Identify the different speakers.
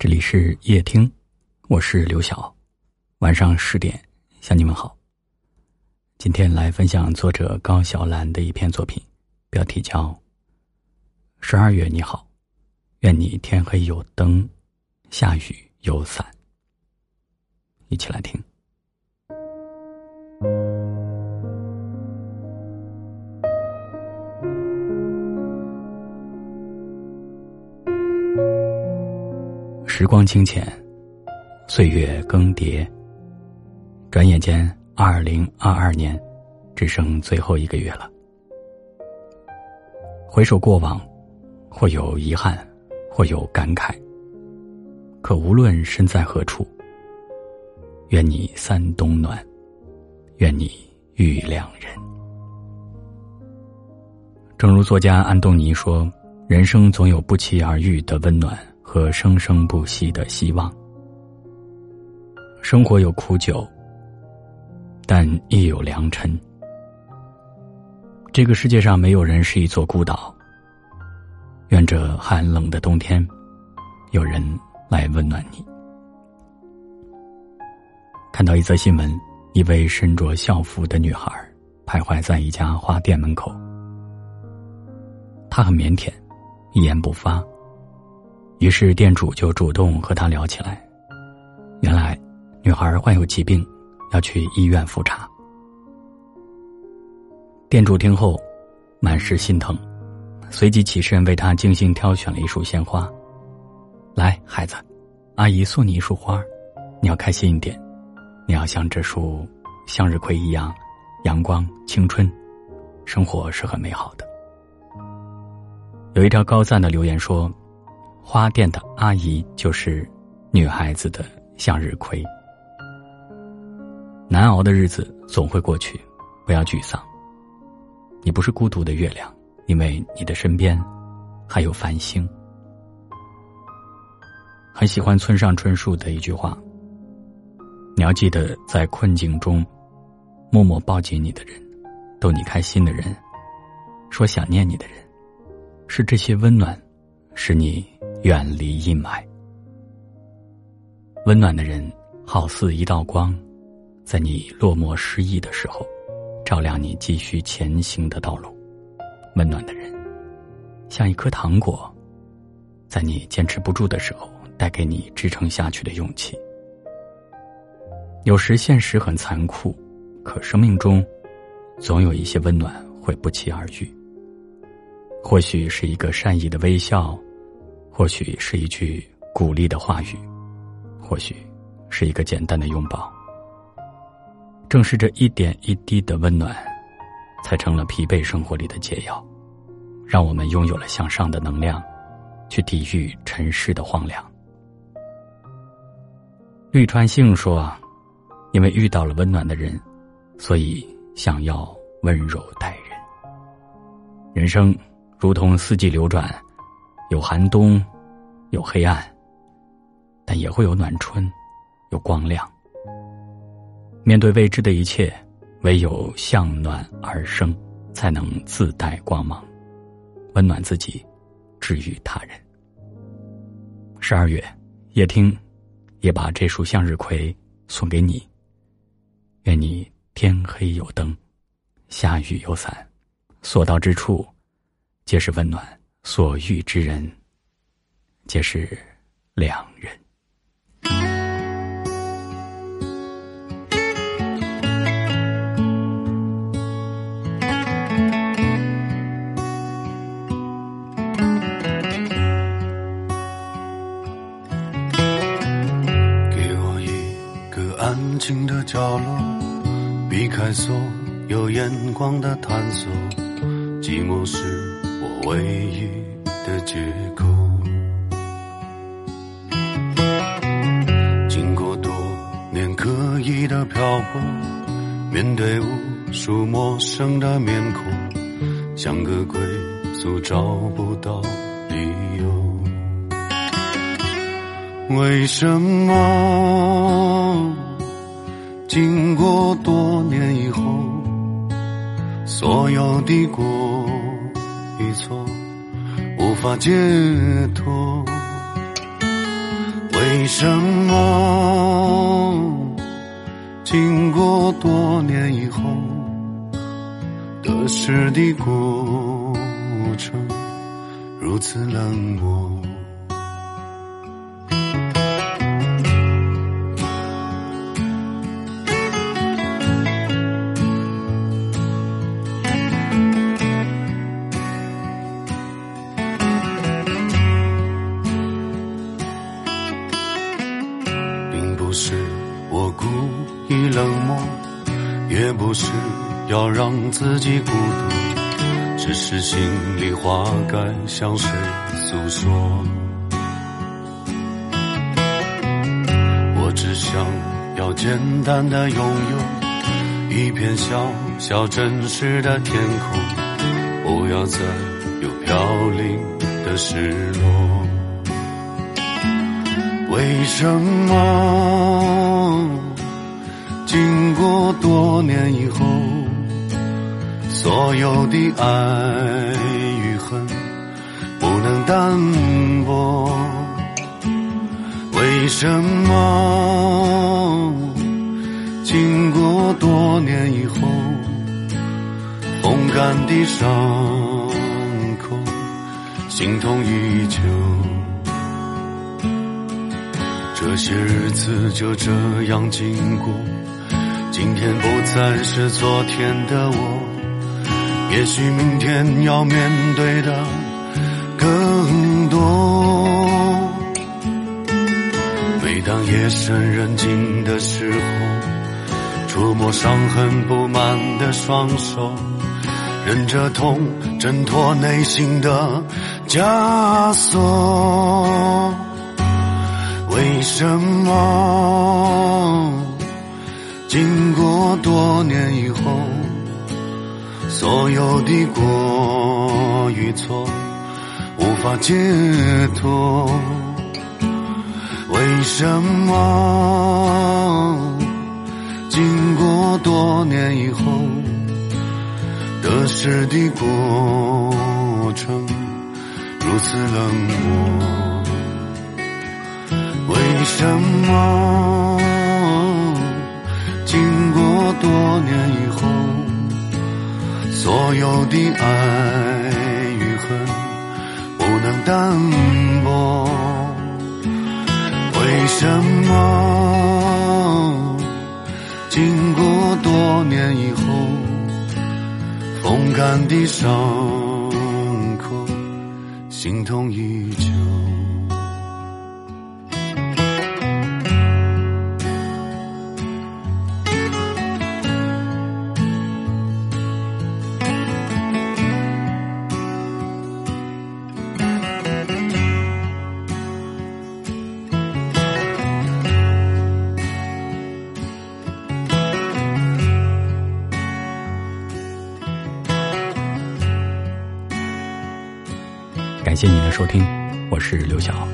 Speaker 1: 这里是夜听，我是刘晓。晚上十点向你们好。今天来分享作者高晓兰的一篇作品，标题叫《十二月你好》，愿你天黑有灯，下雨有伞。一起来听。时光清浅，岁月更迭。转眼间，二零二二年只剩最后一个月了。回首过往，或有遗憾，或有感慨。可无论身在何处，愿你三冬暖，愿你遇良人。正如作家安东尼说：“人生总有不期而遇的温暖。”和生生不息的希望。生活有苦酒，但亦有良辰。这个世界上没有人是一座孤岛。愿这寒冷的冬天，有人来温暖你。看到一则新闻，一位身着校服的女孩徘徊在一家花店门口，她很腼腆，一言不发。于是店主就主动和他聊起来。原来，女孩患有疾病，要去医院复查。店主听后，满是心疼，随即起身为她精心挑选了一束鲜花。来，孩子，阿姨送你一束花，你要开心一点，你要像这束向日葵一样，阳光、青春，生活是很美好的。有一条高赞的留言说。花店的阿姨就是女孩子的向日葵。难熬的日子总会过去，不要沮丧。你不是孤独的月亮，因为你的身边还有繁星。很喜欢村上春树的一句话：“你要记得，在困境中默默抱紧你的人，逗你开心的人，说想念你的人，是这些温暖，使你。”远离阴霾，温暖的人好似一道光，在你落寞失意的时候，照亮你继续前行的道路。温暖的人像一颗糖果，在你坚持不住的时候，带给你支撑下去的勇气。有时现实很残酷，可生命中总有一些温暖会不期而遇。或许是一个善意的微笑。或许是一句鼓励的话语，或许是一个简单的拥抱。正是这一点一滴的温暖，才成了疲惫生活里的解药，让我们拥有了向上的能量，去抵御尘世的荒凉。绿川幸说：“因为遇到了温暖的人，所以想要温柔待人。人生如同四季流转。”有寒冬，有黑暗，但也会有暖春，有光亮。面对未知的一切，唯有向暖而生，才能自带光芒，温暖自己，治愈他人。十二月，夜听，也把这束向日葵送给你。愿你天黑有灯，下雨有伞，所到之处，皆是温暖。所遇之人，皆是良人。
Speaker 2: 给我一个安静的角落，避开所有眼光的探索，寂寞时。唯一的借口。经过多年刻意的漂泊，面对无数陌生的面孔，像个归宿找不到理由。为什么经过多年以后，所有的过？错，无法解脱。为什么经过多年以后，得失的过程如此冷漠？要让自己孤独，只是心里话该向谁诉说。我只想要简单的拥有一片小小真实的天空，不要再有飘零的失落。为什么经过多年以后，所有的爱与恨不能淡薄？为什么经过多年以后，风干的伤口心痛依旧？这些日子就这样经过，今天不再是昨天的我，也许明天要面对的更多。每当夜深人静的时候，触摸伤痕布满的双手，忍着痛挣脱内心的枷锁。为什么经过多年以，所有的过与错无法解脱？为什么经过多年以后，得失的过程如此冷漠？为什么经过多年以后，所有的爱与恨不能淡薄？为什么经过多年以后，风干的伤口心痛依旧？
Speaker 1: 感谢您的收听，我是刘晓，